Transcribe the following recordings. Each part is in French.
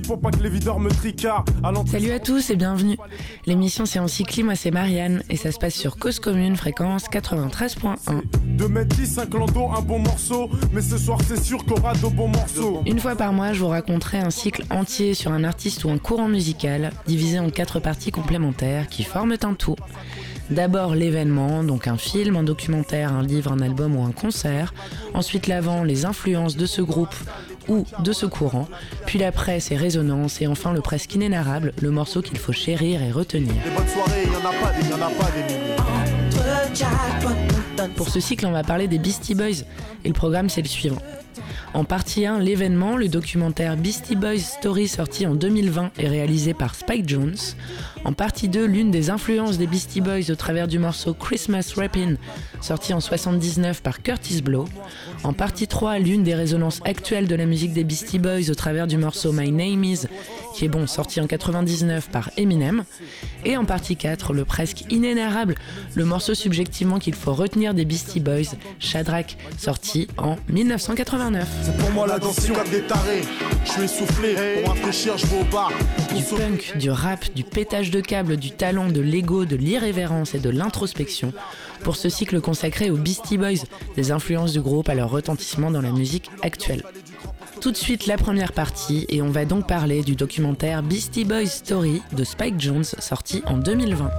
pour pas que les videurs me tricardent. Salut à tous et bienvenue. L'émission c'est Encycli, moi c'est Marianne et ça se passe sur Cause Commune, fréquence 93.1. De mettre 10, un bon morceau, mais ce soir c'est sûr qu'on aura de bons morceaux. Une fois par mois, je vous raconterai un cycle entier sur un artiste ou un courant musical, divisé en quatre parties complémentaires qui forment un tout. D'abord l'événement, donc un film, un documentaire, un livre, un album ou un concert. Ensuite l'avant, les influences de ce groupe ou de ce courant. Puis l'après, ses résonances. Et enfin le presque inénarrable, le morceau qu'il faut chérir et retenir. Pour ce cycle, on va parler des Beastie Boys. Et le programme, c'est le suivant. En partie 1, l'événement, le documentaire Beastie Boys Story sorti en 2020 et réalisé par Spike Jones. En partie 2, l'une des influences des Beastie Boys au travers du morceau Christmas Rappin' sorti en 79 par Curtis Blow. En partie 3, l'une des résonances actuelles de la musique des Beastie Boys au travers du morceau My Name Is, qui est bon, sorti en 99 par Eminem. Et en partie 4, le presque inénarrable, le morceau subjectivement qu'il faut retenir des Beastie Boys, Shadrach, sorti en 1989. C'est pour moi la danse des tarés. Je suis essoufflé, pour rafraîchir, je vais au bar. Du punk, du rap, du pétage de câble, du talent, de l'ego, de l'irrévérence et de l'introspection pour ce cycle consacré aux Beastie Boys, des influences du groupe à leur retentissement dans la musique actuelle. Tout de suite la première partie et on va donc parler du documentaire Beastie Boys Story de Spike Jones sorti en 2020.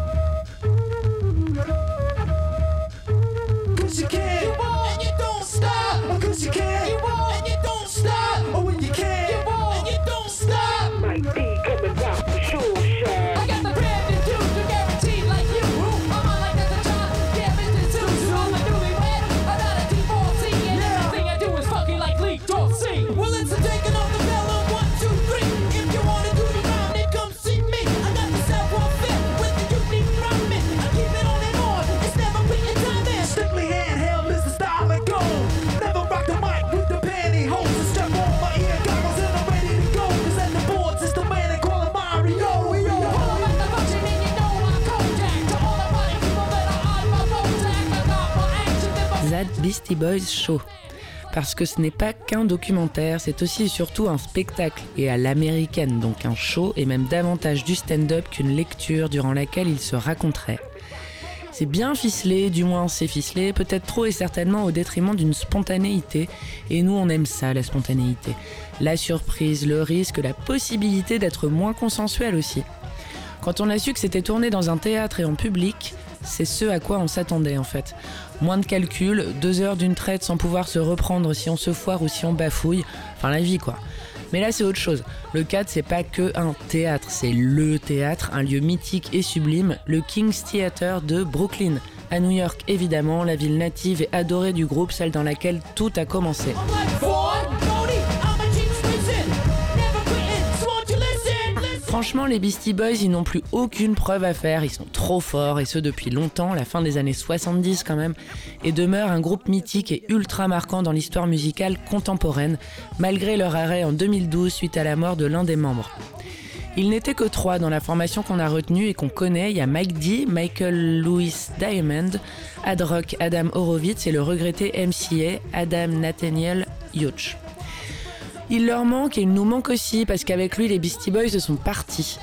Boys Show. Parce que ce n'est pas qu'un documentaire, c'est aussi et surtout un spectacle, et à l'américaine, donc un show, et même davantage du stand-up qu'une lecture durant laquelle il se raconterait. C'est bien ficelé, du moins c'est ficelé, peut-être trop et certainement au détriment d'une spontanéité, et nous on aime ça, la spontanéité. La surprise, le risque, la possibilité d'être moins consensuel aussi. Quand on a su que c'était tourné dans un théâtre et en public, c'est ce à quoi on s'attendait en fait. Moins de calculs, deux heures d'une traite sans pouvoir se reprendre si on se foire ou si on bafouille, enfin la vie quoi. Mais là c'est autre chose. Le cadre c'est pas que un théâtre, c'est le théâtre, un lieu mythique et sublime, le King's Theatre de Brooklyn. À New York évidemment, la ville native et adorée du groupe, celle dans laquelle tout a commencé. Franchement, les Beastie Boys, ils n'ont plus aucune preuve à faire, ils sont trop forts, et ce depuis longtemps, la fin des années 70 quand même, et demeurent un groupe mythique et ultra marquant dans l'histoire musicale contemporaine, malgré leur arrêt en 2012 suite à la mort de l'un des membres. Ils n'étaient que trois dans la formation qu'on a retenue et qu'on connaît. Il y a Mike D, Michael Louis Diamond, Ad Rock, Adam Horowitz et le regretté MCA, Adam Nathaniel Yoch. Il leur manque et il nous manque aussi parce qu'avec lui, les Beastie Boys sont partis.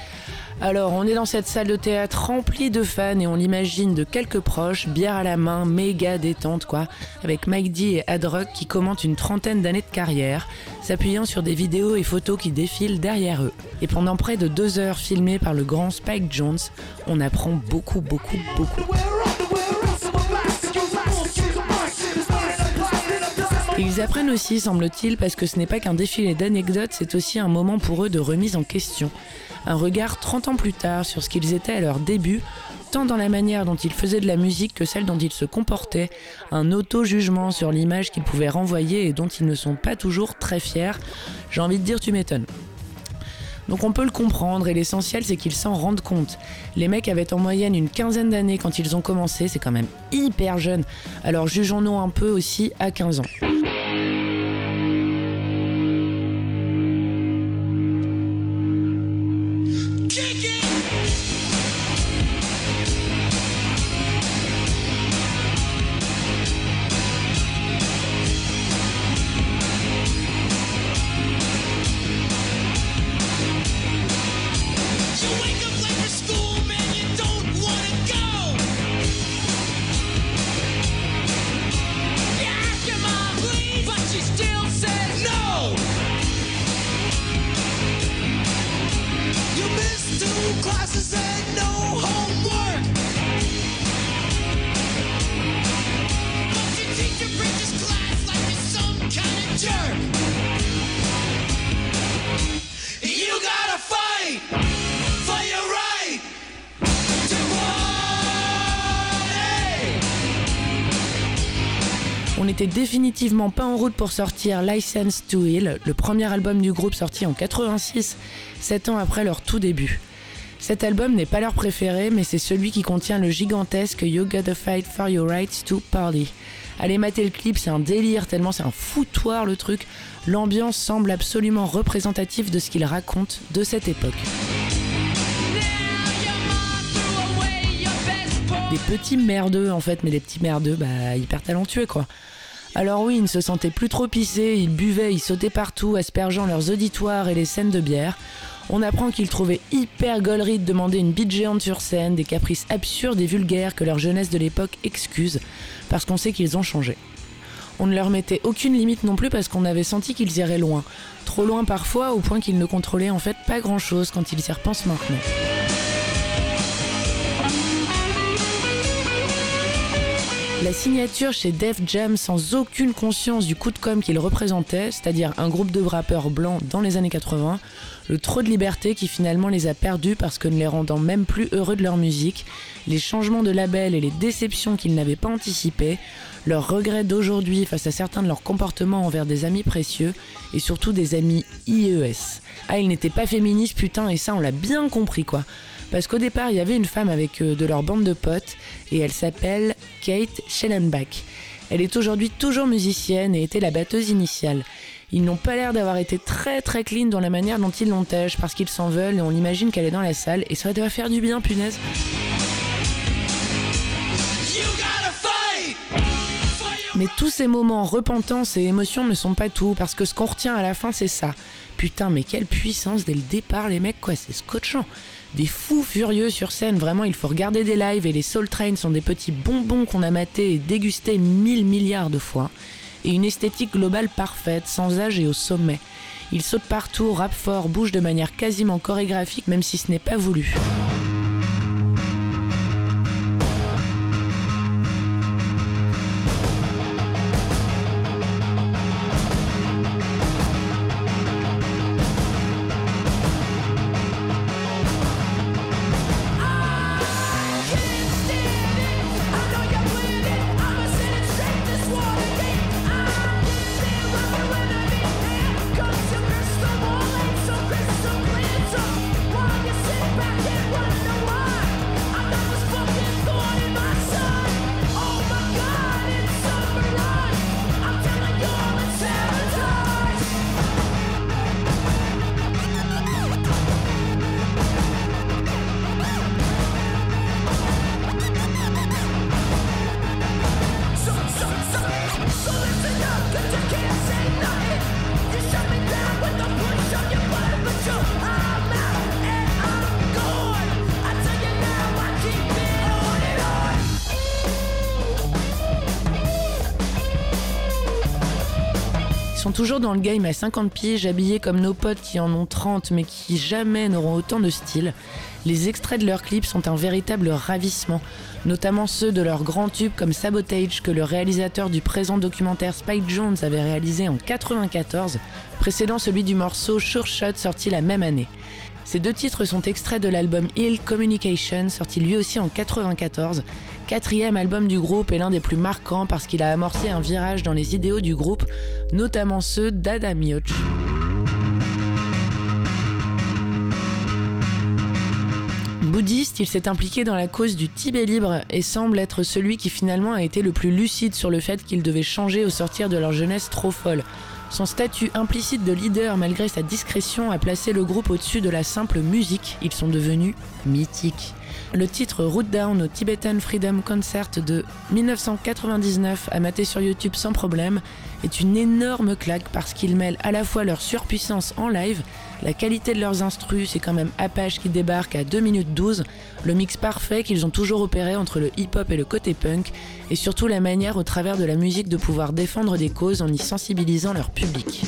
Alors, on est dans cette salle de théâtre remplie de fans et on l'imagine de quelques proches, bière à la main, méga détente quoi, avec Mike D et Adrock qui commentent une trentaine d'années de carrière, s'appuyant sur des vidéos et photos qui défilent derrière eux. Et pendant près de deux heures filmées par le grand Spike Jones, on apprend beaucoup, beaucoup, beaucoup. Ils apprennent aussi, semble-t-il, parce que ce n'est pas qu'un défilé d'anecdotes, c'est aussi un moment pour eux de remise en question. Un regard 30 ans plus tard sur ce qu'ils étaient à leur début, tant dans la manière dont ils faisaient de la musique que celle dont ils se comportaient, un auto-jugement sur l'image qu'ils pouvaient renvoyer et dont ils ne sont pas toujours très fiers. J'ai envie de dire tu m'étonnes. Donc on peut le comprendre et l'essentiel c'est qu'ils s'en rendent compte. Les mecs avaient en moyenne une quinzaine d'années quand ils ont commencé, c'est quand même hyper jeune. Alors jugeons-nous un peu aussi à 15 ans. N'était définitivement pas en route pour sortir License to Heal, le premier album du groupe sorti en 86, 7 ans après leur tout début. Cet album n'est pas leur préféré, mais c'est celui qui contient le gigantesque You Gotta Fight for Your Rights to Party. Allez mater le clip, c'est un délire tellement c'est un foutoir le truc. L'ambiance semble absolument représentative de ce qu'il raconte de cette époque. Des petits merdeux en fait, mais des petits merdeux, bah hyper talentueux quoi. Alors oui, ils ne se sentaient plus trop pissés, ils buvaient, ils sautaient partout, aspergeant leurs auditoires et les scènes de bière. On apprend qu'ils trouvaient hyper gaulerie de demander une bite géante sur scène, des caprices absurdes et vulgaires que leur jeunesse de l'époque excuse, parce qu'on sait qu'ils ont changé. On ne leur mettait aucune limite non plus parce qu'on avait senti qu'ils iraient loin. Trop loin parfois, au point qu'ils ne contrôlaient en fait pas grand chose quand ils y repensent maintenant. La signature chez Def Jam sans aucune conscience du coup de com' qu'il représentait, c'est-à-dire un groupe de rappeurs blancs dans les années 80, le trop de liberté qui finalement les a perdus parce que ne les rendant même plus heureux de leur musique, les changements de label et les déceptions qu'ils n'avaient pas anticipées, leurs regrets d'aujourd'hui face à certains de leurs comportements envers des amis précieux et surtout des amis IES. Ah, ils n'étaient pas féministes, putain, et ça on l'a bien compris quoi. Parce qu'au départ, il y avait une femme avec de leur bande de potes et elle s'appelle Kate Schellenbach. Elle est aujourd'hui toujours musicienne et était la batteuse initiale. Ils n'ont pas l'air d'avoir été très très clean dans la manière dont ils l'ontègent parce qu'ils s'en veulent et on imagine qu'elle est dans la salle et ça doit faire du bien, punaise. Mais tous ces moments repentance et émotion ne sont pas tout parce que ce qu'on retient à la fin c'est ça. Putain, mais quelle puissance dès le départ, les mecs, quoi, c'est scotchant des fous furieux sur scène. Vraiment, il faut regarder des lives et les Soul Train sont des petits bonbons qu'on a matés et dégustés mille milliards de fois. Et une esthétique globale parfaite, sans âge et au sommet. Ils sautent partout, rappent fort, bougent de manière quasiment chorégraphique, même si ce n'est pas voulu. Toujours dans le game à 50 pieds, habillés comme nos potes qui en ont 30 mais qui jamais n'auront autant de style. Les extraits de leurs clips sont un véritable ravissement, notamment ceux de leurs grands tubes comme Sabotage que le réalisateur du présent documentaire Spike Jones avait réalisé en 94, précédant celui du morceau Sure Shot sorti la même année. Ces deux titres sont extraits de l'album Ill Communication, sorti lui aussi en 94, quatrième album du groupe et l'un des plus marquants parce qu'il a amorcé un virage dans les idéaux du groupe, notamment ceux d'Adam Yoch. Bouddhiste, il s'est impliqué dans la cause du Tibet libre et semble être celui qui finalement a été le plus lucide sur le fait qu'il devait changer au sortir de leur jeunesse trop folle. Son statut implicite de leader, malgré sa discrétion, a placé le groupe au-dessus de la simple musique. Ils sont devenus mythiques. Le titre Root Down au Tibetan Freedom Concert de 1999, à mater sur YouTube sans problème, est une énorme claque parce qu'il mêle à la fois leur surpuissance en live, la qualité de leurs instrus, c'est quand même Apache qui débarque à 2 minutes 12, le mix parfait qu'ils ont toujours opéré entre le hip-hop et le côté punk, et surtout la manière au travers de la musique de pouvoir défendre des causes en y sensibilisant leur public.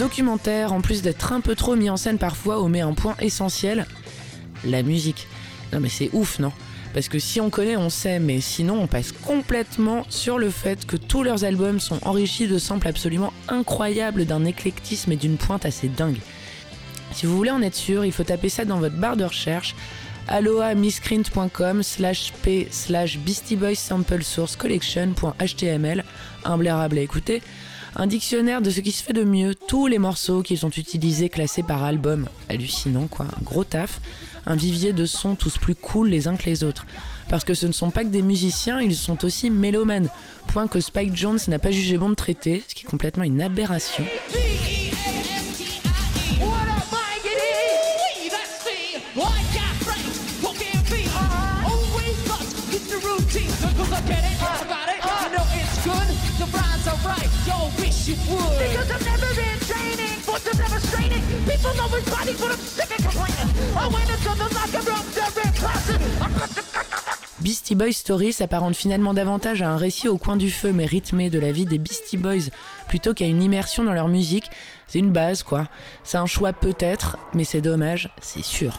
documentaire, en plus d'être un peu trop mis en scène parfois, omet un point essentiel, la musique. Non mais c'est ouf, non? Parce que si on connaît, on sait, mais sinon on passe complètement sur le fait que tous leurs albums sont enrichis de samples absolument incroyables d'un éclectisme et d'une pointe assez dingue. Si vous voulez en être sûr, il faut taper ça dans votre barre de recherche aloamiscreen.com slash p slash Beastie Boys Sample Source Collection.html, un à écouter, un dictionnaire de ce qui se fait de mieux, tous les morceaux qui sont utilisés classés par album. Hallucinant quoi, gros taf, un vivier de sons tous plus cool les uns que les autres. Parce que ce ne sont pas que des musiciens, ils sont aussi mélomanes, point que Spike Jones n'a pas jugé bon de traiter, ce qui est complètement une aberration. Beastie Boys Story s'apparente finalement davantage à un récit au coin du feu mais rythmé de la vie des Beastie Boys plutôt qu'à une immersion dans leur musique. C'est une base quoi. C'est un choix peut-être, mais c'est dommage, c'est sûr.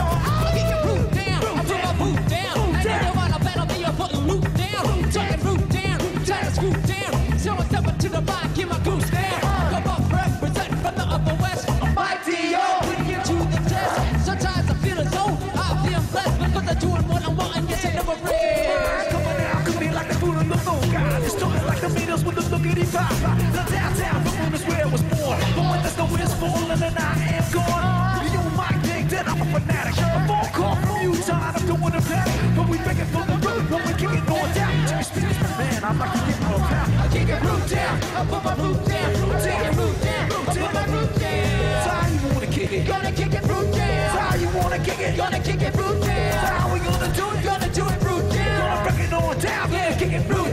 falling and I am gone. You my think that I'm a fanatic. A phone call from you, tired of doing the panic. But we begging for the road, but we it on down. Man, I'm like to get more down. I kick it root down. I put my root down. Take down. Root down. Root down. I put my root down. That's how you wanna kick it? Gonna kick it root down. That's how you wanna kick it? Gonna kick it root down. That's how we gonna do it? Gonna do it root down. Gonna break it on down. Yeah, kick it root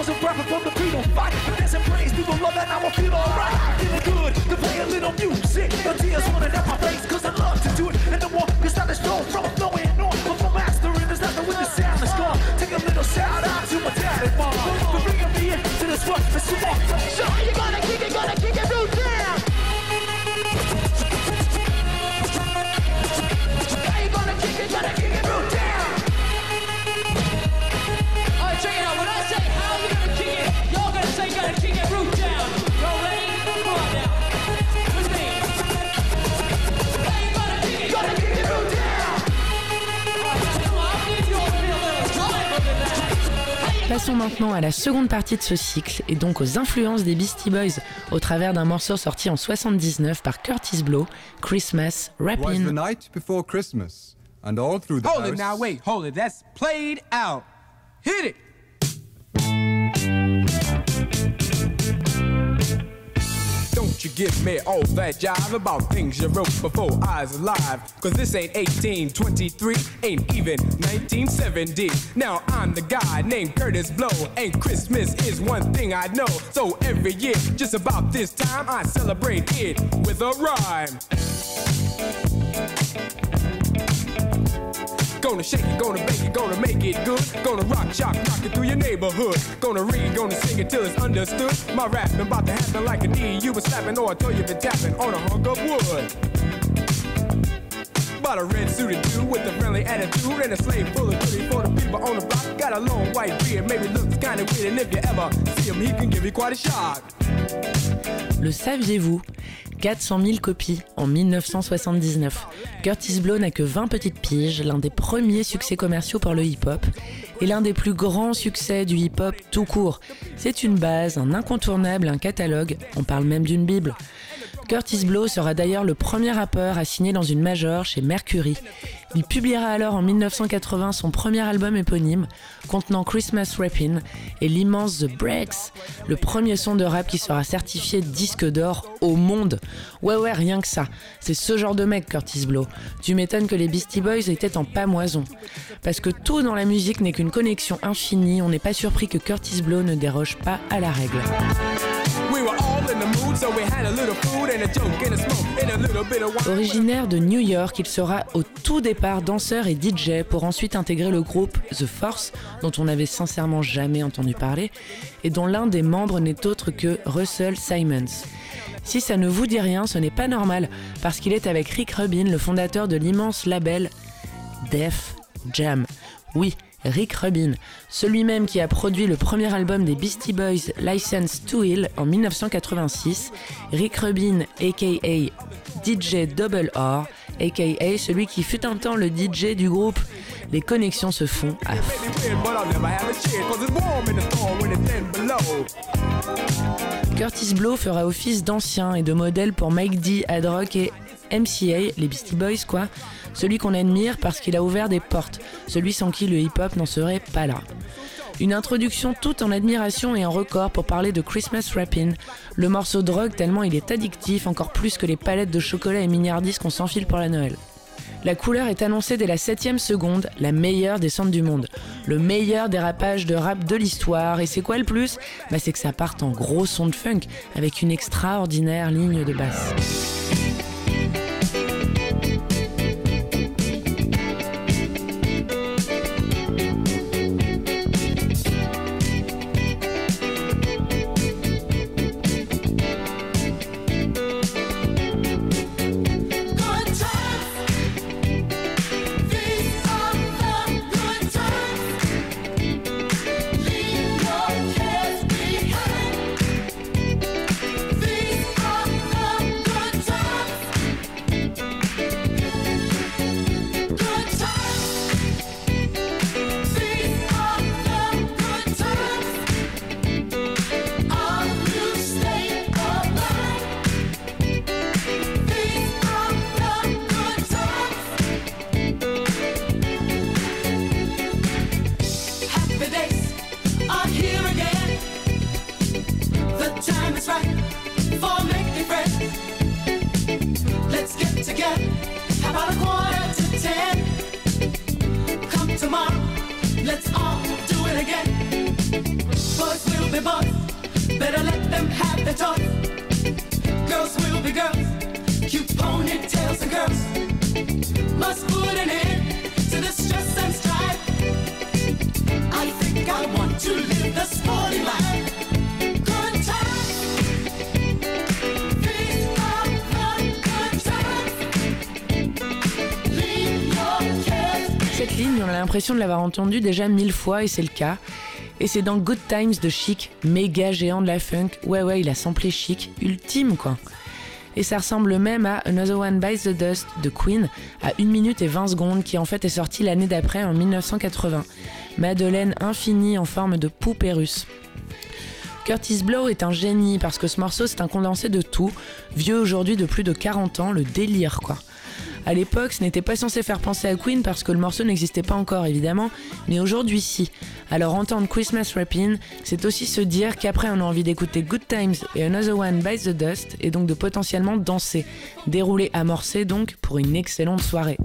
was a rapper from the beat Beatles. Fight, dance and praise, people love and I will feel alright. Feeling good to play a little music. The tears running down my face, cause I love to do it. And the more you start to show from flowing on, I'm mastering, there's nothing with the sound that's gone. Take a little shout out to my dad and mom for bringing me into this rough and smart. So you're gonna kick it, gonna Passons maintenant à la seconde partie de ce cycle et donc aux influences des Beastie Boys au travers d'un morceau sorti en 79 par Curtis Blow, Christmas Rapping. the night before Christmas and all through the Hold it now, wait, hold it, that's played out. Hit it. You give me all that jive about things you wrote before I was alive? Cause this ain't 1823, ain't even 1970. Now I'm the guy named Curtis Blow, and Christmas is one thing I know. So every year, just about this time, I celebrate it with a rhyme. Gonna shake it, gonna bake it, gonna make it good. Gonna rock, shock, rock it through your neighborhood. Gonna read, gonna sing it till it's understood. My rapping about to happen like a knee. You was slapping or I told you been tapping on a hunk of wood. Bought a red suited dude with a friendly attitude and a slave full of goodies for the people on the block. Got a long white beard, maybe looks kinda weird, and if you ever see him, he can give you quite a shock. Le saviez-vous 400 000 copies en 1979. Curtis Blow n'a que 20 petites piges, l'un des premiers succès commerciaux pour le hip-hop et l'un des plus grands succès du hip-hop tout court. C'est une base, un incontournable, un catalogue, on parle même d'une bible. Curtis Blow sera d'ailleurs le premier rappeur à signer dans une major chez Mercury. Il publiera alors en 1980 son premier album éponyme, contenant Christmas Rappin' et l'immense The Breaks, le premier son de rap qui sera certifié disque d'or au monde. Ouais ouais, rien que ça. C'est ce genre de mec, Curtis Blow. Tu m'étonnes que les Beastie Boys étaient en pamoison. Parce que tout dans la musique n'est qu'une connexion infinie, on n'est pas surpris que Curtis Blow ne déroge pas à la règle. Originaire de New York, il sera au tout départ danseur et DJ pour ensuite intégrer le groupe The Force, dont on n'avait sincèrement jamais entendu parler, et dont l'un des membres n'est autre que Russell Simons. Si ça ne vous dit rien, ce n'est pas normal, parce qu'il est avec Rick Rubin, le fondateur de l'immense label Def Jam. Oui, Rick Rubin, celui même qui a produit le premier album des Beastie Boys, License to Hill, en 1986. Rick Rubin, aka DJ Double R, aka celui qui fut un temps le DJ du groupe. Les connexions se font à Curtis Blow fera office d'ancien et de modèle pour Mike D, Adrock et MCA, les Beastie Boys quoi, celui qu'on admire parce qu'il a ouvert des portes, celui sans qui le hip-hop n'en serait pas là. Une introduction toute en admiration et en record pour parler de Christmas Rappin', le morceau rock tellement il est addictif encore plus que les palettes de chocolat et miniardis qu'on s'enfile pour la Noël. La couleur est annoncée dès la 7ème seconde, la meilleure des centres du monde. Le meilleur dérapage de rap de l'histoire. Et c'est quoi le plus? Bah C'est que ça parte en gros son de funk, avec une extraordinaire ligne de basse. L'impression de l'avoir entendue déjà mille fois et c'est le cas. Et c'est dans Good Times de Chic, méga géant de la funk. Ouais, ouais, il a samplé Chic, ultime quoi. Et ça ressemble même à Another One Bites the Dust de Queen à 1 minute et 20 secondes qui en fait est sorti l'année d'après en 1980. Madeleine infinie en forme de poupée russe. Curtis Blow est un génie parce que ce morceau c'est un condensé de tout, vieux aujourd'hui de plus de 40 ans, le délire quoi. À l'époque, ce n'était pas censé faire penser à Queen parce que le morceau n'existait pas encore évidemment, mais aujourd'hui si. Alors entendre Christmas Rapping, c'est aussi se dire qu'après on a envie d'écouter Good Times et Another One Bites the Dust et donc de potentiellement danser. Dérouler amorcé donc pour une excellente soirée.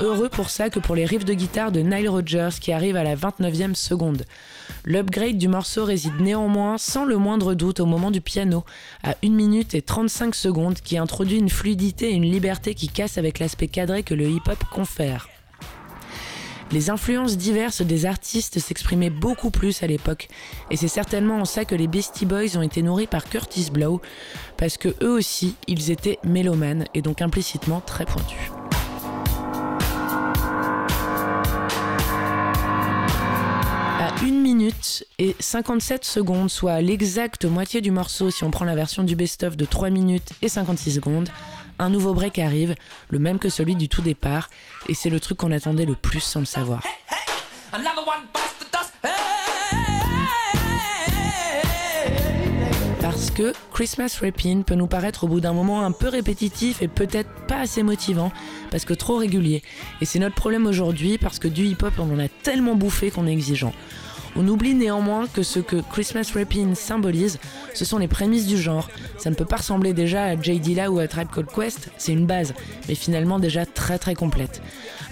Heureux pour ça que pour les riffs de guitare de Nile Rodgers qui arrivent à la 29e seconde. L'upgrade du morceau réside néanmoins sans le moindre doute au moment du piano, à 1 minute et 35 secondes, qui introduit une fluidité et une liberté qui cassent avec l'aspect cadré que le hip-hop confère. Les influences diverses des artistes s'exprimaient beaucoup plus à l'époque, et c'est certainement en ça que les Beastie Boys ont été nourris par Curtis Blow, parce que eux aussi, ils étaient mélomanes et donc implicitement très pointus. Minutes et 57 secondes, soit l'exacte moitié du morceau si on prend la version du best-of de 3 minutes et 56 secondes. Un nouveau break arrive, le même que celui du tout départ, et c'est le truc qu'on attendait le plus sans le savoir. Parce que Christmas Rapping peut nous paraître au bout d'un moment un peu répétitif et peut-être pas assez motivant, parce que trop régulier. Et c'est notre problème aujourd'hui, parce que du hip-hop on en a tellement bouffé qu'on est exigeant. On oublie néanmoins que ce que Christmas Rapping symbolise, ce sont les prémices du genre. Ça ne peut pas ressembler déjà à J. Dilla ou à Tribe Called Quest, c'est une base, mais finalement déjà très très complète.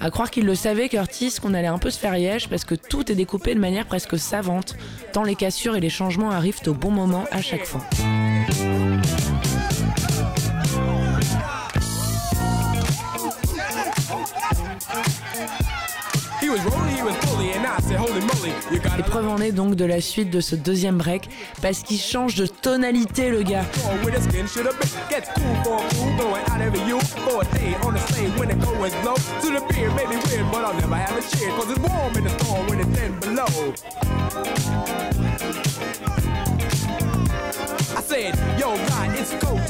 À croire qu'il le savait, Curtis, qu'on allait un peu se faire yèche parce que tout est découpé de manière presque savante, tant les cassures et les changements arrivent au bon moment à chaque fois. Et preuve en est donc de la suite de ce deuxième break, parce qu'il change de tonalité le gars.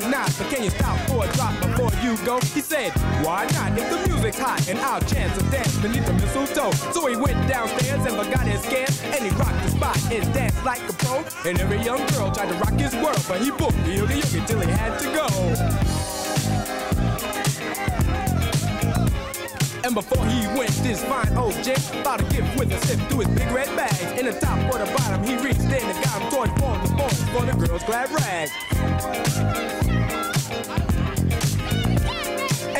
Tonight, but can you stop for a drop before you go? He said, Why not? If the music's hot and our chance of dance beneath the mistletoe. So he went downstairs and forgot his scans, and he rocked the spot and danced like a pro. And every young girl tried to rock his world, but he booked the oogie oogie till he had to go. And before he went, this fine old gent thought a gift with a sip through his big red bag. In the top or the bottom, he reached in and got him toy for the boys for the girls' glad rag.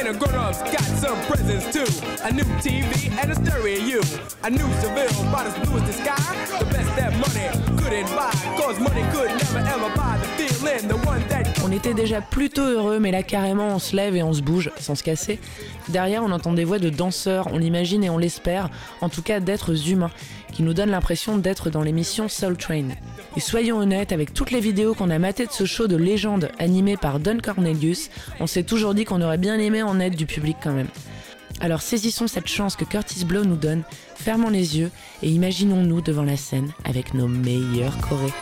The grown-ups got some presents too. A new TV and a stereo. A new Seville, about as blue as the sky. The best that money couldn't buy. Cause money could never ever buy the feeling. The one that On était déjà plutôt heureux, mais là carrément on se lève et on se bouge sans se casser. Derrière on entend des voix de danseurs, on l'imagine et on l'espère, en tout cas d'êtres humains, qui nous donnent l'impression d'être dans l'émission Soul Train. Et soyons honnêtes, avec toutes les vidéos qu'on a matées de ce show de légende animé par Don Cornelius, on s'est toujours dit qu'on aurait bien aimé en être du public quand même. Alors saisissons cette chance que Curtis Blow nous donne, fermons les yeux et imaginons-nous devant la scène avec nos meilleurs chorés.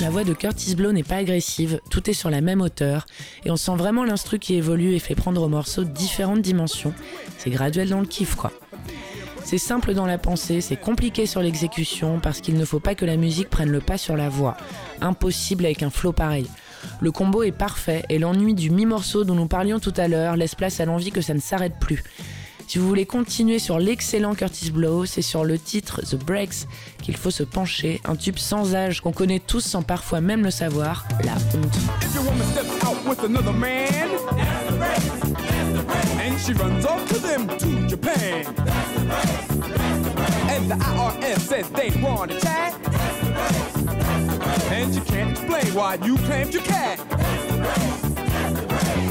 La voix de Curtis Blow n'est pas agressive, tout est sur la même hauteur, et on sent vraiment l'instru qui évolue et fait prendre au morceau différentes dimensions. C'est graduel dans le kiff, quoi. C'est simple dans la pensée, c'est compliqué sur l'exécution, parce qu'il ne faut pas que la musique prenne le pas sur la voix. Impossible avec un flow pareil. Le combo est parfait, et l'ennui du mi-morceau dont nous parlions tout à l'heure laisse place à l'envie que ça ne s'arrête plus. Si vous voulez continuer sur l'excellent Curtis Blow, c'est sur le titre The Breaks qu'il faut se pencher, un tube sans âge qu'on connaît tous sans parfois même le savoir, la honte. And she runs off to them to Japan, and the IRS says they want to chat, and you can't explain why you claimed your cat,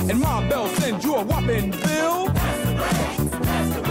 and Ma Bell sends you a whopping bill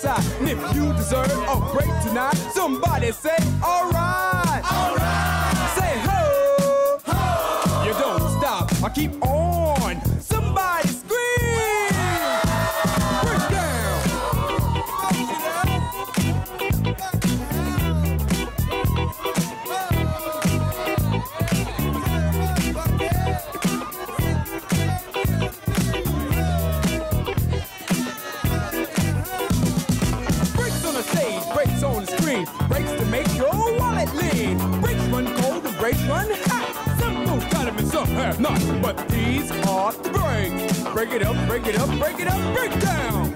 side. And if you deserve a break tonight, somebody say, alright. Alright. Say ho. Ho. You don't stop. I keep on. And breaks run hot. Some folks got 'em and some have not, but these are the breaks. Break it up, break it up, break it up, break down.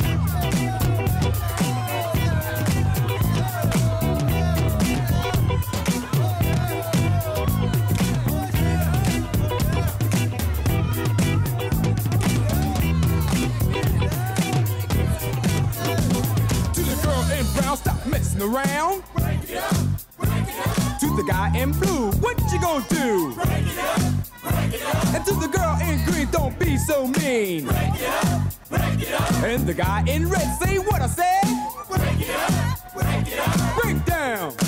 To the girl in brown, stop messing around. To the guy in blue, what you gonna do? Break it up, break it up. And to the girl in green, don't be so mean. Break it up, break it up. And the guy in red, say what I said. Break it up, break it up. Break down.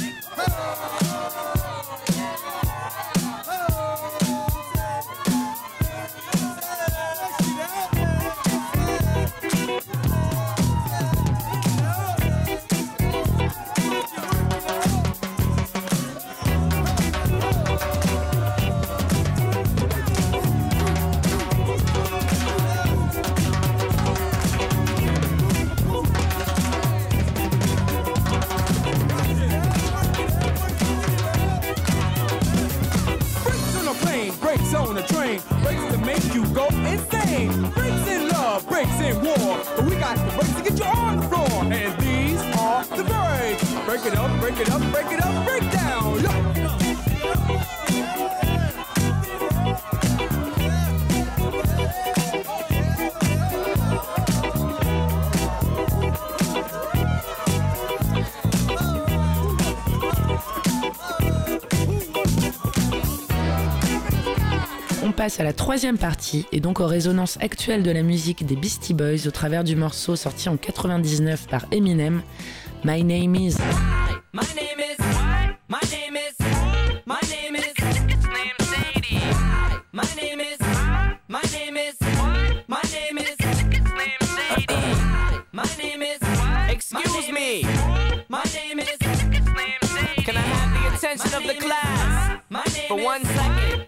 Passe à la troisième partie et donc aux résonances actuelles de la musique des Beastie Boys au travers du morceau sorti en 99 par Eminem, My Name Is. My name is. My name is. My name is. My name is. My name is. My name is. Slim Shady. My name is. Excuse me. My name is. Slim Shady. Can I have the attention of the class? for one second?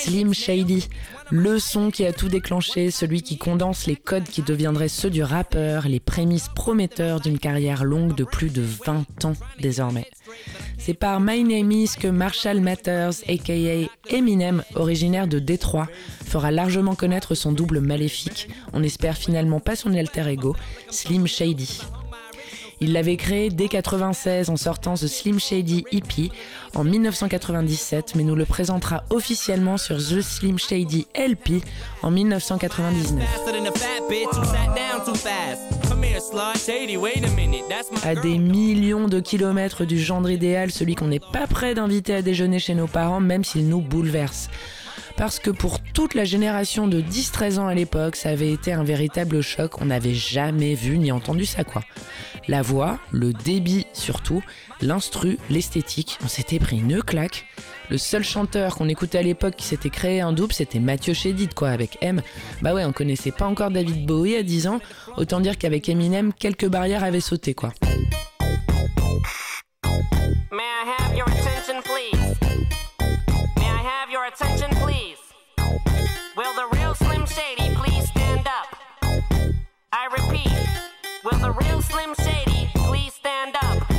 Slim Shady, le son qui a tout déclenché, celui qui condense les codes qui deviendraient ceux du rappeur, les prémices prometteurs d'une carrière longue de plus de 20 ans désormais. C'est par My Name Is que Marshall Matters, aka Eminem, originaire de Détroit, fera largement connaître son double maléfique. On espère finalement pas son alter ego, Slim Shady. Il l'avait créé dès 96 en sortant The Slim Shady EP en 1997, mais nous le présentera officiellement sur The Slim Shady LP en 1999. À des millions de kilomètres du gendre idéal, celui qu'on n'est pas prêt d'inviter à déjeuner chez nos parents, même s'il nous bouleverse parce que pour toute la génération de 10-13 ans à l'époque, ça avait été un véritable choc. On n'avait jamais vu ni entendu ça, quoi. La voix, le débit surtout, l'instru, l'esthétique, on s'était pris une claque. Le seul chanteur qu'on écoutait à l'époque qui s'était créé un double, c'était Mathieu Chédid, quoi, avec M. Bah ouais, on connaissait pas encore David Bowie à 10 ans, autant dire qu'avec Eminem, quelques barrières avaient sauté, quoi. May I have your attention, please? Will the real Slim Shady please stand up? I repeat, will the real Slim Shady please stand up?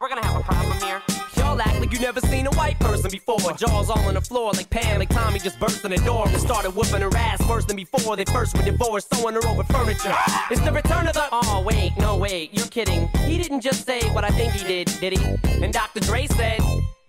We're gonna have a problem here. Y'all act like you never seen a white person before. Jaws all on the floor like Pam, like Tommy just burst in the door and started whooping her ass worse than before. They first were divorced, throwing her over furniture. It's the return of the. Oh, wait, no, wait, you're kidding. He didn't just say what I think he did, did he? And Dr. Dre said.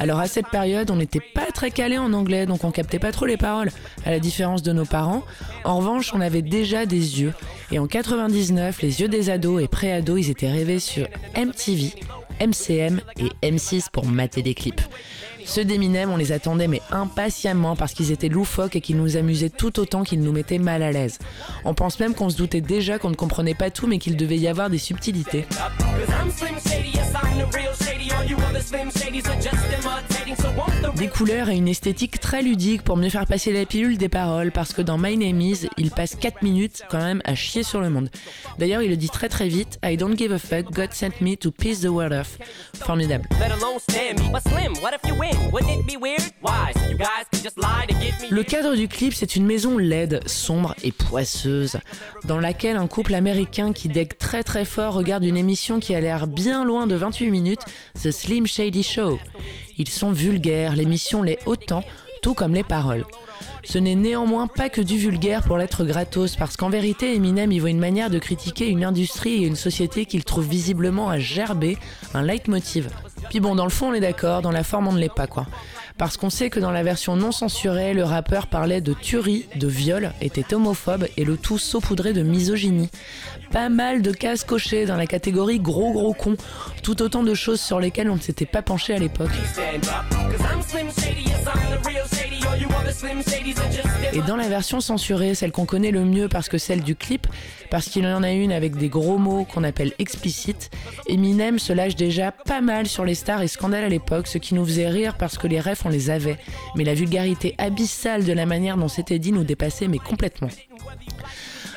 Alors à cette période, on n'était pas très calé en anglais, donc on captait pas trop les paroles, à la différence de nos parents. En revanche, on avait déjà des yeux. Et en 99, les yeux des ados et pré-ados, ils étaient rêvés sur MTV, MCM et M6 pour mater des clips. Ceux d'Eminem, on les attendait mais impatiemment parce qu'ils étaient loufoques et qu'ils nous amusaient tout autant qu'ils nous mettaient mal à l'aise. On pense même qu'on se doutait déjà qu'on ne comprenait pas tout mais qu'il devait y avoir des subtilités. Des couleurs et une esthétique très ludique pour mieux faire passer la pilule des paroles parce que dans My Name Is, il passe 4 minutes quand même à chier sur le monde. D'ailleurs, il le dit très très vite I don't give a fuck, God sent me to piss the world off. Formidable. Le cadre du clip, c'est une maison laide, sombre et poisseuse, dans laquelle un couple américain qui deck très très fort regarde une émission qui a l'air bien loin de 28 minutes, The Slim Shady Show. Ils sont vulgaires, l'émission l'est autant, tout comme les paroles. Ce n'est néanmoins pas que du vulgaire pour l'être gratos, parce qu'en vérité, Eminem y voit une manière de critiquer une industrie et une société qu'il trouve visiblement à gerber, un leitmotiv. Puis bon, dans le fond, on est d'accord, dans la forme, on ne l'est pas, quoi. Parce qu'on sait que dans la version non censurée, le rappeur parlait de tuerie, de viol, était homophobe et le tout saupoudré de misogynie. Pas mal de cases cochées dans la catégorie gros gros con, tout autant de choses sur lesquelles on ne s'était pas penché à l'époque. Et dans la version censurée, celle qu'on connaît le mieux parce que celle du clip, parce qu'il y en a une avec des gros mots qu'on appelle explicites, Eminem se lâche déjà pas mal sur les stars et scandales à l'époque, ce qui nous faisait rire parce que les refs on les avait, mais la vulgarité abyssale de la manière dont c'était dit nous dépassait mais complètement.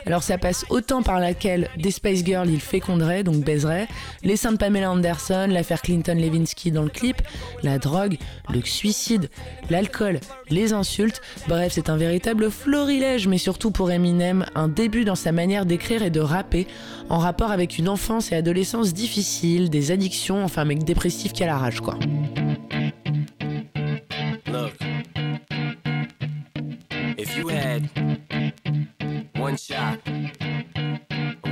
Alors ça passe autant par laquelle des Space Girls il féconderait, donc baiserait, les seins de Pamela Anderson, l'affaire Clinton-Levinsky dans le clip, la drogue, le suicide, l'alcool, les insultes, bref c'est un véritable florilège, mais surtout pour Eminem, un début dans sa manière d'écrire et de rapper, en rapport avec une enfance et adolescence difficile, des addictions, enfin mec dépressif qui a la rage quoi. One shot,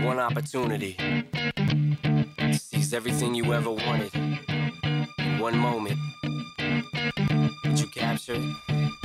one opportunity seize everything you ever wanted in one moment. Did you capture it?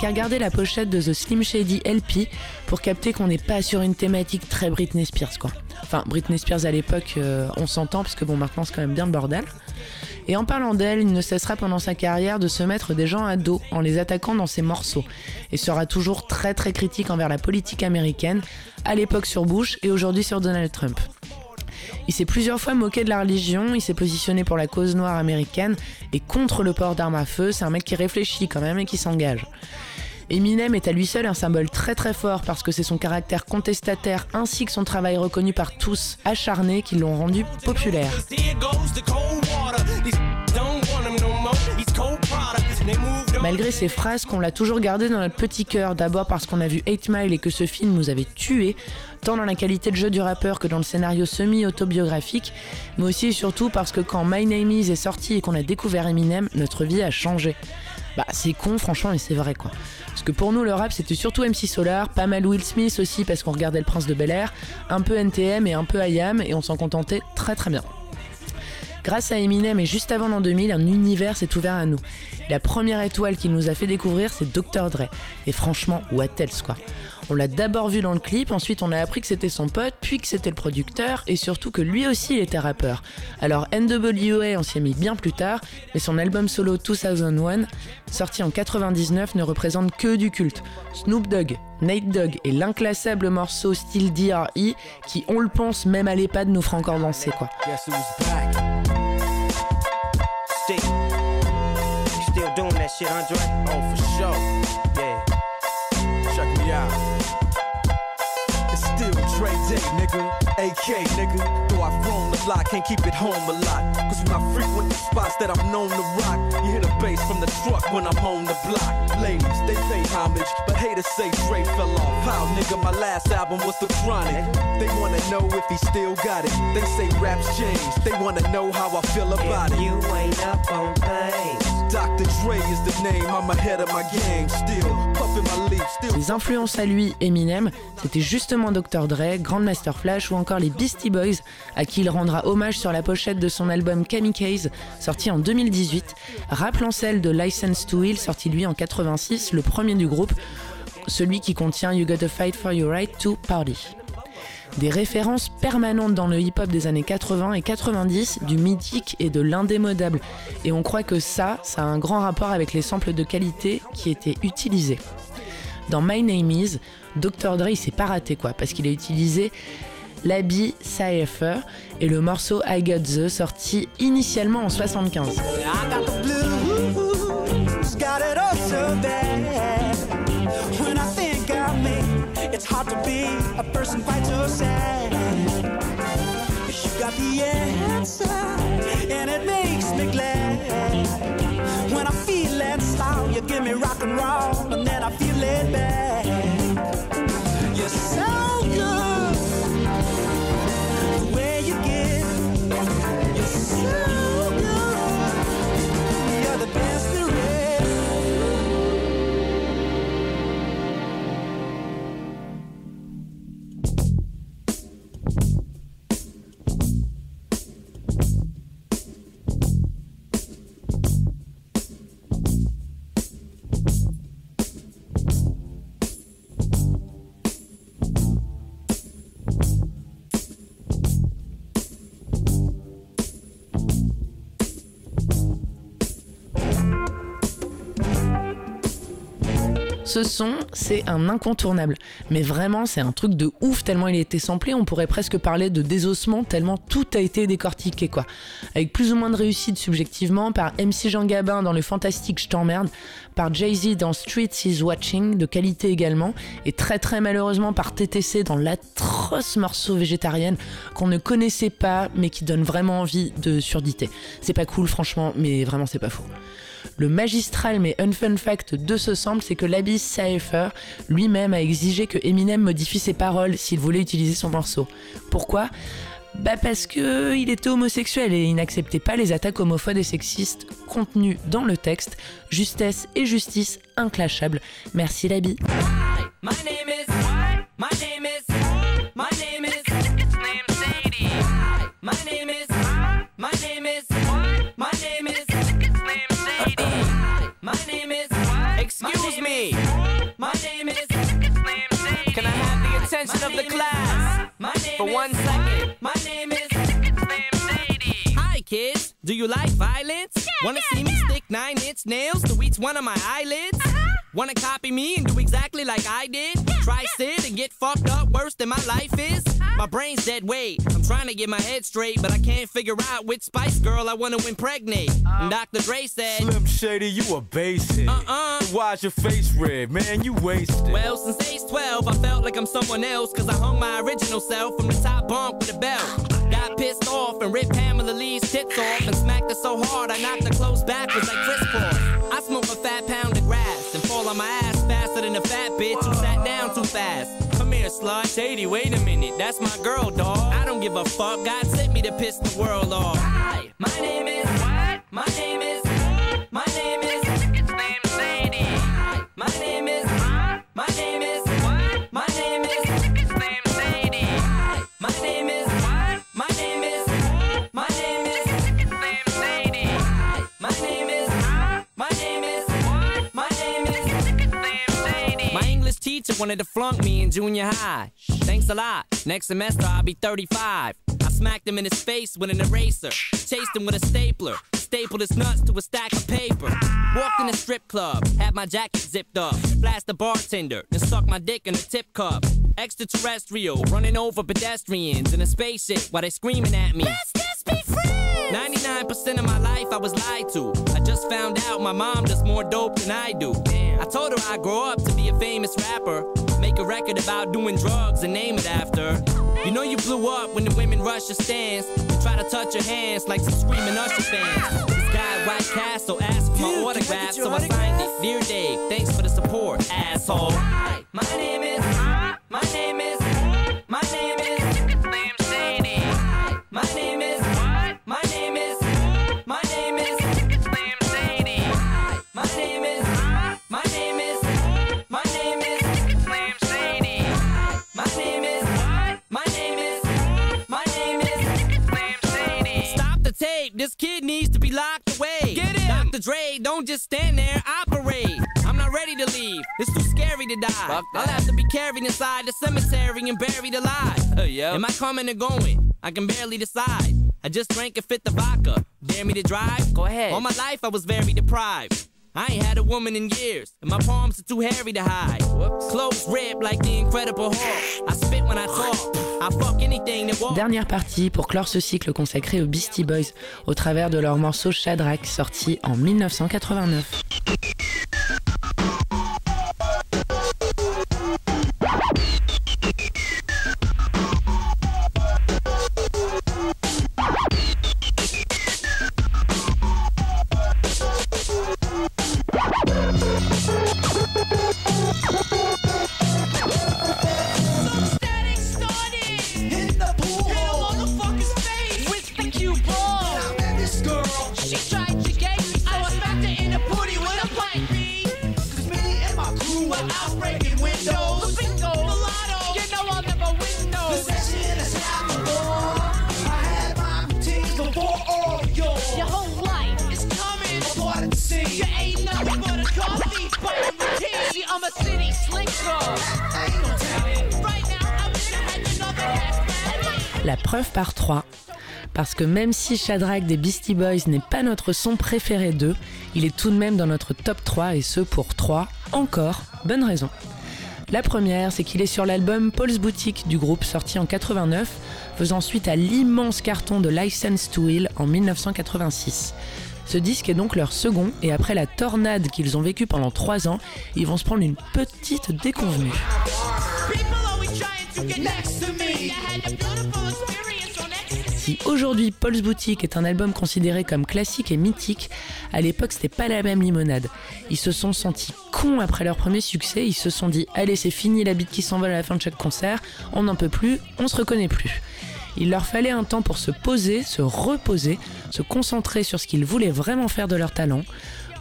qu'à regarder la pochette de The Slim Shady LP pour capter qu'on n'est pas sur une thématique très Britney Spears quoi. Enfin Britney Spears à l'époque euh, on s'entend parce que bon maintenant c'est quand même bien le bordel. Et en parlant d'elle, il ne cessera pendant sa carrière de se mettre des gens à dos en les attaquant dans ses morceaux et sera toujours très très critique envers la politique américaine, à l'époque sur Bush et aujourd'hui sur Donald Trump. Il s'est plusieurs fois moqué de la religion, il s'est positionné pour la cause noire américaine et contre le port d'armes à feu, c'est un mec qui réfléchit quand même et qui s'engage. Eminem est à lui seul un symbole très très fort parce que c'est son caractère contestataire ainsi que son travail reconnu par tous, acharné, qui l'ont rendu populaire. Malgré ces phrases qu'on l'a toujours gardé dans notre petit cœur, d'abord parce qu'on a vu 8 Mile et que ce film nous avait tués, tant dans la qualité de jeu du rappeur que dans le scénario semi-autobiographique, mais aussi et surtout parce que quand My Name Is est sorti et qu'on a découvert Eminem, notre vie a changé. Bah c'est con franchement mais c'est vrai quoi. Parce que pour nous le rap c'était surtout MC Solar, pas mal Will Smith aussi parce qu'on regardait le Prince de Bel Air, un peu NTM et un peu IAM et on s'en contentait très très bien. Grâce à Eminem et juste avant l'an 2000, un univers s'est ouvert à nous. La première étoile qu'il nous a fait découvrir, c'est Dr. Dre. Et franchement, what else quoi. On l'a d'abord vu dans le clip, ensuite on a appris que c'était son pote, puis que c'était le producteur, et surtout que lui aussi il était rappeur. Alors NWA, on s'y est mis bien plus tard, mais son album solo 2001, sorti en 99, ne représente que du culte. Snoop Dogg, Nate Dogg et l'inclassable morceau style DRE, qui on le pense même à l'EHPAD nous fera encore danser quoi. Shit, Andre? Oh, for sure. Yeah. Check me out. It's still Dre Day, nigga. AK, nigga. Though I've grown a lot, can't keep it home a lot. Cause when I frequent the spots that I'm known to rock, you hear the bass from the truck when I'm on the block. Ladies, they pay homage, but haters say Dre fell off. How, nigga, my last album was The Chronic. They wanna know if he still got it. They say raps changed. They wanna know how I feel about If it. you ain't up on things. Les influences à lui, Eminem, c'était justement Dr. Dre, Grandmaster Flash ou encore les Beastie Boys, à qui il rendra hommage sur la pochette de son album Kamikaze, sorti en 2018, rappelant celle de License to Ill, sorti lui en 86, le premier du groupe, celui qui contient You Gotta Fight for Your Right to Party. Des références permanentes dans le hip-hop des années 80 et 90, du mythique et de l'indémodable. Et on croit que ça, ça a un grand rapport avec les samples de qualité qui étaient utilisés. Dans My Name Is, Dr. Dre s'est pas raté quoi, parce qu'il a utilisé l'habit Cypher et le morceau I Got The sorti initialement en 75. I it's hard to be a person quite so sad. But you got the answer, and it makes me glad. When I feel that sound, you give me rock Ce son, c'est un incontournable. Mais vraiment, c'est un truc de ouf tellement il a été samplé, on pourrait presque parler de désossement tellement tout a été décortiqué quoi. Avec plus ou moins de réussite subjectivement par MC Jean Gabin dans le fantastique Je t'emmerde, par Jay-Z dans Streets is Watching, de qualité également, et très très malheureusement par TTC dans l'atroce morceau végétarienne qu'on ne connaissait pas mais qui donne vraiment envie de surdité. C'est pas cool franchement, mais vraiment c'est pas fou. Le magistral mais unfun fact de ce sample, c'est que l'Abyss Cypher lui-même a exigé que Eminem modifie ses paroles s'il voulait utiliser son morceau. Pourquoi? Bah parce que il était homosexuel et il n'acceptait pas les attaques homophobes et sexistes contenues dans le texte. Justesse et justice inclashables. Merci is. Excuse me. My name is. Can I have the attention of the class My name for is. one second? My name is. Hi, kids. Do you like violence? Wanna see me stick nine inch nails to each one of my eyelids? Uh-huh. Wanna copy me and do exactly like I did? Try sit and get fucked up worse than my life is? Uh-huh. My brain's dead weight. I'm trying to get my head straight, but I can't figure out which Spice Girl I wanna impregnate. Uh-huh. And Dr. Dre said, Slim Shady, you a basic. Uh-uh. Why's your face red? Man, you wasted. Well, since age 12, I felt like I'm someone else, cause I hung my original self from the top bunk with a belt. Got pissed off and ripped Pamela Lee's tits off and smacked her so hard I knocked her clothes backwards like Chris I smoke a fat pound of grass and fall on my ass faster than a fat bitch who sat down too fast. Come here, slut. Shady, wait a minute, that's my girl, dog. I don't give a fuck, God sent me to piss the world off. Hi. My name is. What? My name is. My name is. Teacher wanted to flunk me in junior high. Thanks a lot. Next semester I'll be 35. I smacked him in his face with an eraser. Chased him with a stapler. Stapled his nuts to a stack of paper. Walked in a strip club. Had my jacket zipped up. Blast the bartender. Then stuck my dick in a tip cup. Extraterrestrial. Running over pedestrians in a spaceship while they screaming at me. Let's just be friends. 99% of my life I was lied to. I just found out my mom does more dope than I do. I told her I'd grow up to be a famous rapper. Make a record about doing drugs and name it after. You know you blew up when the women rush your stands. And try to touch your hands like some screaming Usher fans. This guy at White Castle asked for my autograph, so I signed it. Dear Dave, thanks for the support, asshole. Alive. Am I coming or going? I can barely decide. I just drank a fifth of vodka. Dare me to drive? Go ahead. All my life I was very deprived. I ain't had a woman in years, and my palms are too hairy to hide. Clothes ripped like the Incredible Hulk. I spit when I talk. I fuck anything that walks. Dernière partie pour clore ce cycle consacré aux Beastie Boys au travers de leur morceau Shadrach sorti en 1989. La preuve par 3. Parce que même si Shadrach des Beastie Boys n'est pas notre son préféré d'eux, il est tout de même dans notre top 3 et ce pour 3 encore bonnes raisons. La première, c'est qu'il est sur l'album Paul's Boutique du groupe sorti en 89, faisant suite à l'immense carton de License to Will en 1986. Ce disque est donc leur second et après la tornade qu'ils ont vécue pendant 3 ans, ils vont se prendre une petite déconvenue. Si aujourd'hui Paul's Boutique est un album considéré comme classique et mythique, à l'époque c'était pas la même limonade. Ils se sont sentis cons après leur premier succès, ils se sont dit allez c'est fini la bite qui s'envole à la fin de chaque concert, on n'en peut plus, on se reconnaît plus. Il leur fallait un temps pour se poser, se reposer, se concentrer sur ce qu'ils voulaient vraiment faire de leur talent.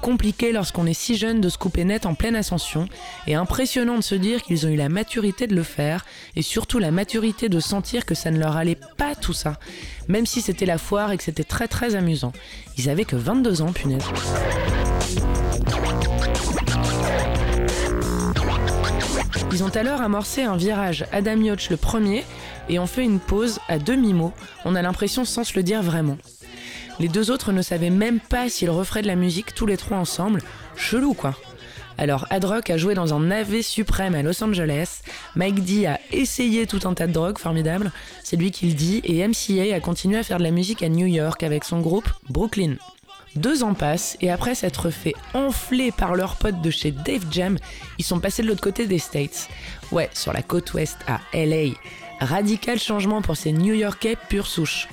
Compliqué lorsqu'on est si jeune de se couper net en pleine ascension, et impressionnant de se dire qu'ils ont eu la maturité de le faire, et surtout la maturité de sentir que ça ne leur allait pas tout ça, même si c'était la foire et que c'était très très amusant. Ils avaient que 22 ans, punaise. Ils ont alors amorcé un virage Adam Yoch le premier et ont fait une pause à demi-mot, on a l'impression sans se le dire vraiment. Les deux autres ne savaient même pas s'ils referaient de la musique tous les trois ensemble, chelou quoi. Alors Ad Rock a joué dans un navet suprême à Los Angeles, Mike D a essayé tout un tas de drogues formidables, c'est lui qui le dit, et MCA a continué à faire de la musique à New York avec son groupe Brooklyn. Deux ans passent et après s'être fait enfler par leurs potes de chez Dave Jam, ils sont passés de l'autre côté des States. Ouais, sur la côte ouest à LA. Radical changement pour ces New Yorkais pure souche.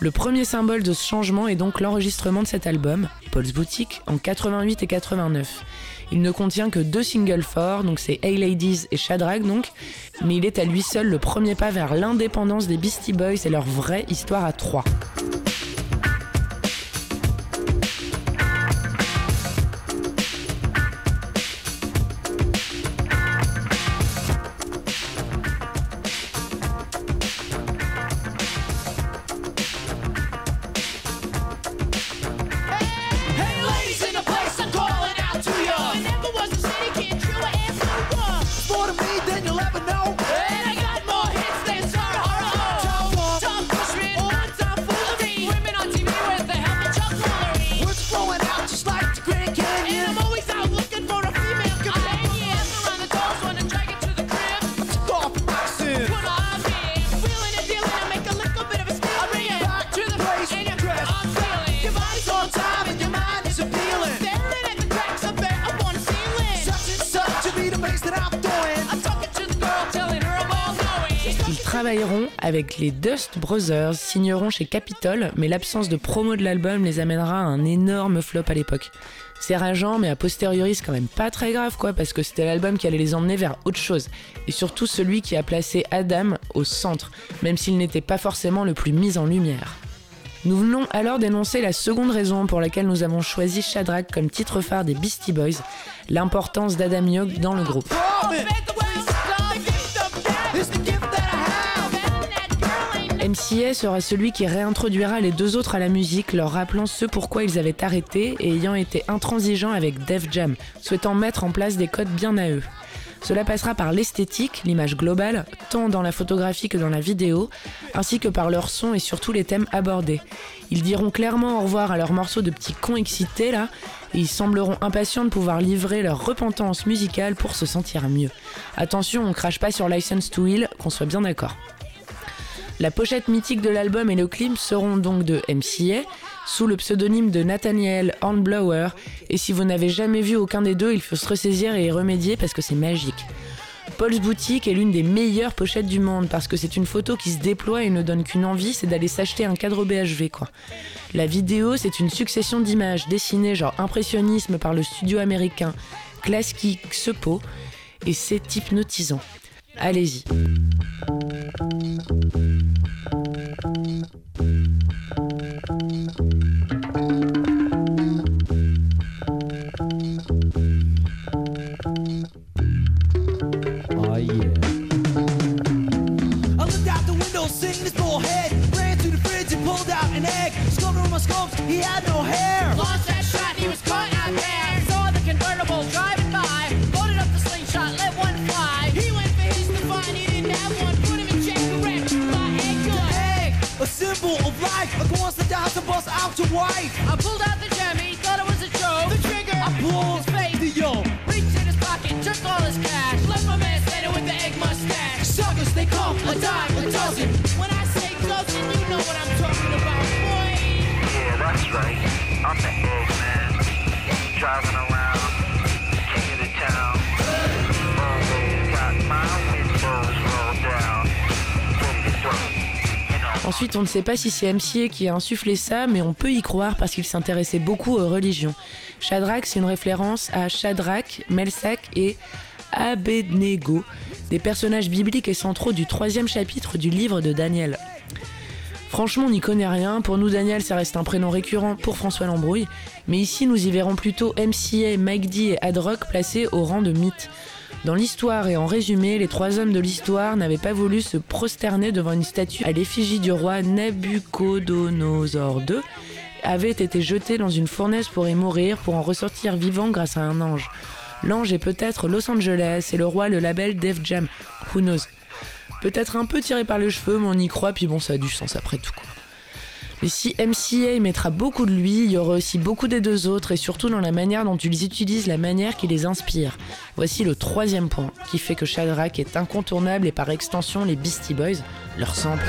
Le premier symbole de ce changement est donc l'enregistrement de cet album, Paul's Boutique, en 88 et 89. Il ne contient que deux singles forts, donc c'est Hey Ladies et Shadrach donc, mais il est à lui seul le premier pas vers l'indépendance des Beastie Boys et leur vraie histoire à trois. Les Dust Brothers, signeront chez Capitol, mais l'absence de promo de l'album les amènera à un énorme flop à l'époque. C'est rageant, mais a posteriori, c'est quand même pas très grave, quoi, parce que c'était l'album qui allait les emmener vers autre chose. Et surtout celui qui a placé Adam au centre, même s'il n'était pas forcément le plus mis en lumière. Nous venons alors d'énoncer la seconde raison pour laquelle nous avons choisi Shadrach comme titre phare des Beastie Boys, l'importance d'Adam Yoke dans le groupe. MCA sera celui qui réintroduira les deux autres à la musique, leur rappelant ce pourquoi ils avaient arrêté et ayant été intransigeants avec Def Jam, souhaitant mettre en place des codes bien à eux. Cela passera par l'esthétique, l'image globale, tant dans la photographie que dans la vidéo, ainsi que par leur son et surtout les thèmes abordés. Ils diront clairement au revoir à leurs morceaux de petits cons excités là, et ils sembleront impatients de pouvoir livrer leur repentance musicale pour se sentir mieux. Attention, on crache pas sur License to Heal, qu'on soit bien d'accord. La pochette mythique de l'album et le clip seront donc de MCA, sous le pseudonyme de Nathaniel Hornblower, et si vous n'avez jamais vu aucun des deux, il faut se ressaisir et y remédier parce que c'est magique. Paul's Boutique est l'une des meilleures pochettes du monde parce que c'est une photo qui se déploie et ne donne qu'une envie, c'est d'aller s'acheter un cadre BHV quoi. La vidéo, c'est une succession d'images dessinées genre impressionnisme par le studio américain Klasky et c'est hypnotisant. Allez-y. Symbol of life. A course that dies to bust out to wife. I pulled out the gem, he thought it was a joke. The trigger, I pulled his face. the yo. Reached in his pocket, took all his cash. Left my man standing with the egg mustache. Suckers, they come a dime a dozen. When I say dozen, you know what I'm talking about, boy. Yeah, that's right. I'm the egg man. Driving around, king of the town. Always got my windows rolled down. Ensuite, on ne sait pas si c'est MCA qui a insufflé ça, mais on peut y croire parce qu'il s'intéressait beaucoup aux religions. Shadrach, c'est une référence à Shadrach, Melsac et Abednego, des personnages bibliques et centraux du troisième chapitre du livre de Daniel. Franchement, on n'y connaît rien. Pour nous, Daniel, ça reste un prénom récurrent pour François Lambrouille. Mais ici, nous y verrons plutôt MCA, Mike et Ad Rock placés au rang de mythes. Dans l'histoire et en résumé, les trois hommes de l'histoire n'avaient pas voulu se prosterner devant une statue à l'effigie du roi Nabucodonosor II, avaient été jetés dans une fournaise pour y mourir, pour en ressortir vivant grâce à un ange. L'ange est peut-être Los Angeles et le roi le label Def Jam. Who knows? Peut-être un peu tiré par les cheveux, mais on y croit, puis bon, ça a du sens après tout. Quoi. Et si MCA mettra beaucoup de lui, il y aura aussi beaucoup des deux autres, et surtout dans la manière dont ils utilisent la manière qui les inspire. Voici le troisième point, qui fait que Shadrach est incontournable et par extension les Beastie Boys, leur sample.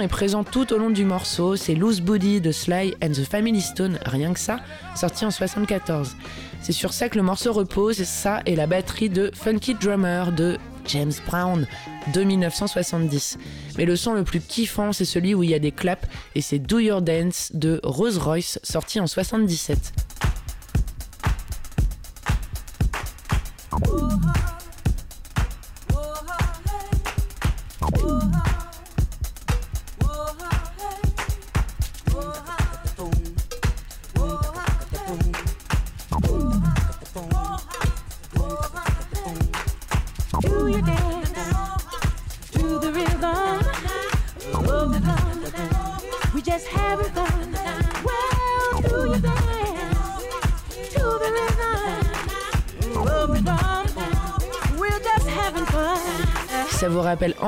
Et présent tout au long du morceau, c'est Loose Body de Sly and the Family Stone, rien que ça, sorti en 74. C'est sur ça que le morceau repose, et ça et la batterie de Funky Drummer de James Brown de 1970. Mais le son le plus kiffant, c'est celui où il y a des claps, et c'est Do Your Dance de Rose Royce, sorti en 77.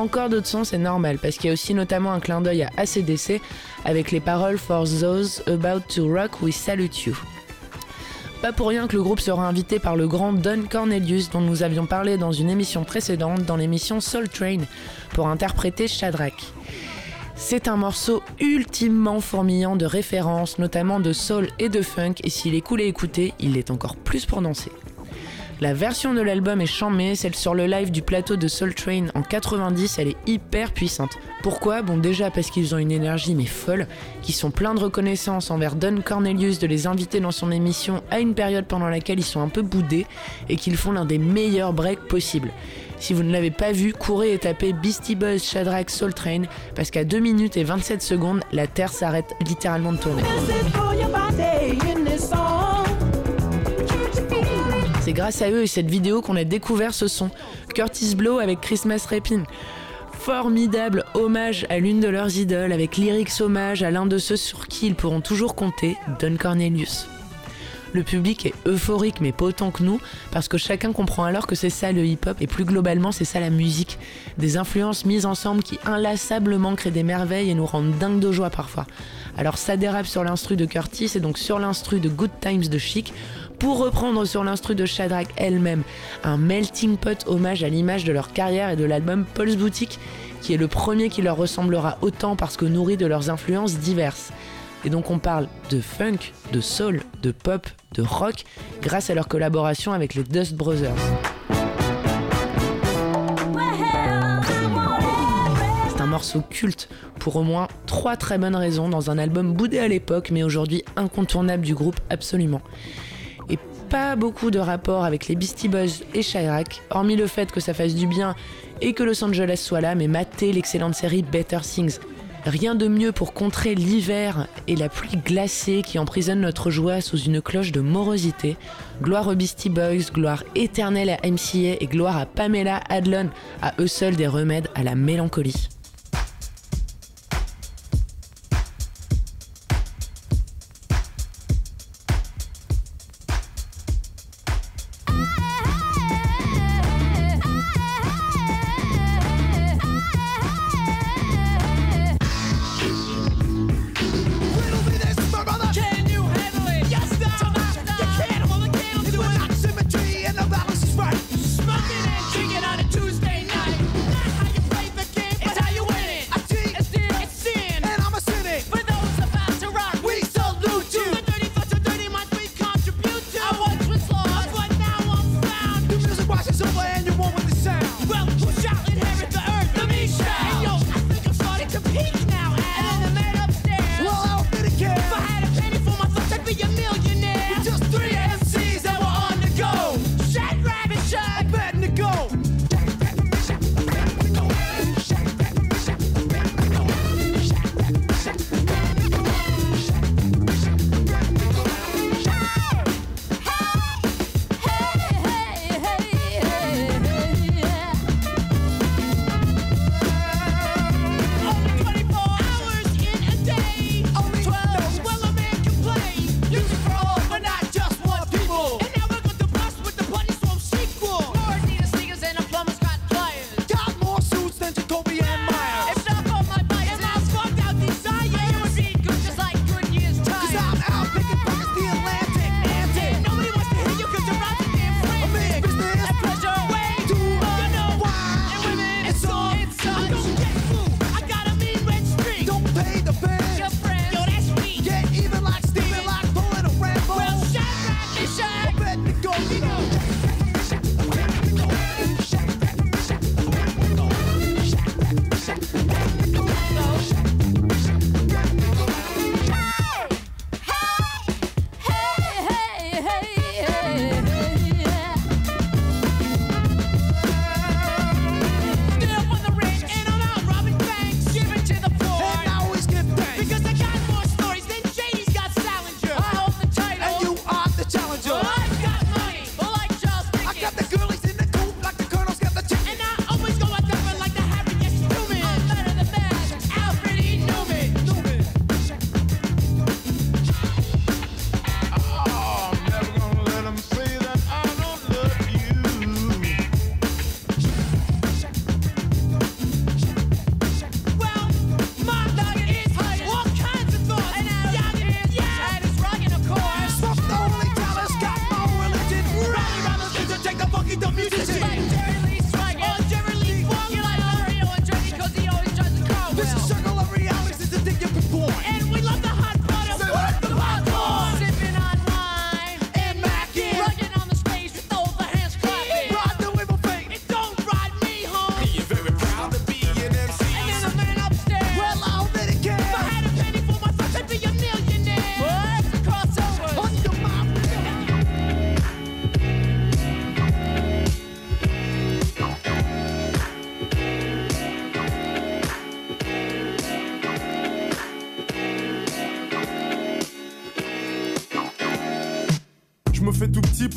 Encore d'autres sons, c'est normal, parce qu'il y a aussi notamment un clin d'œil à ACDC avec les paroles For those about to rock, we salute you. Pas pour rien que le groupe sera invité par le grand Don Cornelius, dont nous avions parlé dans une émission précédente, dans l'émission Soul Train, pour interpréter Shadrach. C'est un morceau ultimement fourmillant de références, notamment de soul et de funk, et s'il est cool à écouter, il l'est encore plus pour danser. La version de l'album est chamée, celle sur le live du plateau de Soul Train en 90, elle est hyper puissante. Pourquoi? Bon déjà parce qu'ils ont une énergie mais folle, qui sont pleins de reconnaissance envers Don Cornelius de les inviter dans son émission à une période pendant laquelle ils sont un peu boudés et qu'ils font l'un des meilleurs breaks possibles. Si vous ne l'avez pas vu, courez et tapez Beastie Boys Shadrach Soul Train parce qu'à 2 minutes et 27 secondes, la Terre s'arrête littéralement de tourner. C'est grâce à eux et cette vidéo qu'on a découvert ce son. Curtis Blow avec Christmas Rapping. Formidable hommage à l'une de leurs idoles avec lyrics hommage à l'un de ceux sur qui ils pourront toujours compter, Don Cornelius. Le public est euphorique mais pas autant que nous parce que chacun comprend alors que c'est ça le hip-hop et plus globalement c'est ça la musique. Des influences mises ensemble qui inlassablement créent des merveilles et nous rendent dingues de joie parfois. Alors ça dérape sur l'instru de Curtis et donc sur l'instru de Good Times de Chic pour reprendre sur l'instru de Shadrach elle-même un melting pot hommage à l'image de leur carrière et de l'album Paul's Boutique qui est le premier qui leur ressemblera autant parce que nourri de leurs influences diverses. Et donc on parle de funk, de soul, de pop, de rock grâce à leur collaboration avec les Dust Brothers. C'est un morceau culte pour au moins trois très bonnes raisons dans un album boudé à l'époque mais aujourd'hui incontournable du groupe absolument. Pas beaucoup de rapport avec les Beastie Boys et Chirac, hormis le fait que ça fasse du bien et que Los Angeles soit là, mais matez l'excellente série Better Things. Rien de mieux pour contrer l'hiver et la pluie glacée qui emprisonne notre joie sous une cloche de morosité. Gloire aux Beastie Boys, gloire éternelle à MCA et gloire à Pamela Adlon, à eux seuls des remèdes à la mélancolie.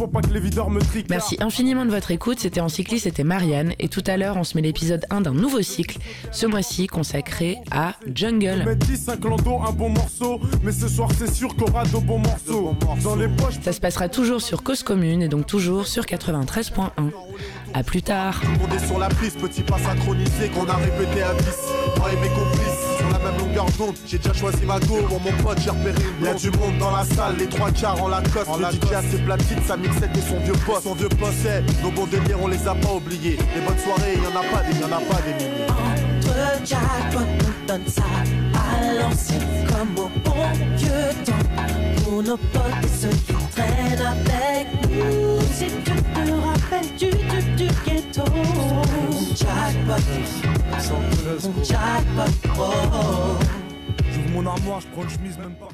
Pas que les videurs me triquent. Merci infiniment de votre écoute. C'était en cycliste, c'était Marianne. Et tout à l'heure, on se met l'épisode 1 d'un nouveau cycle, ce mois-ci consacré à Jungle. Métis, un clando, un bon morceau. Mais ce soir, c'est sûr qu'on aura de bons morceaux. Dans les poches, Ça se passera toujours sur Cause Commune et donc toujours sur 93.1. À plus tard. On est sur la piste, petit pas synchronisé qu'on a répété à 10. La d'onde, j'ai déjà choisi ma go. Pour mon pote, j'ai repéré une Y'a du monde dans la salle, les trois quarts en Lacoste. En le DJ a ses platines, sa mixette et son vieux poste. Son vieux poste, c'est nos bons délires, on les a pas oubliés. Les bonnes soirées, y'en a pas des, y'en a pas des milliers. Entre jackpot, on donne ça à l'ancienne comme au bon vieux temps. Pour nos potes et ceux qui traînent avec nous. Si tu te rappelles du, du, du ghetto. Jackpot, jackpot, oh. j'ouvre mon armoire, je prends une chemise même pas.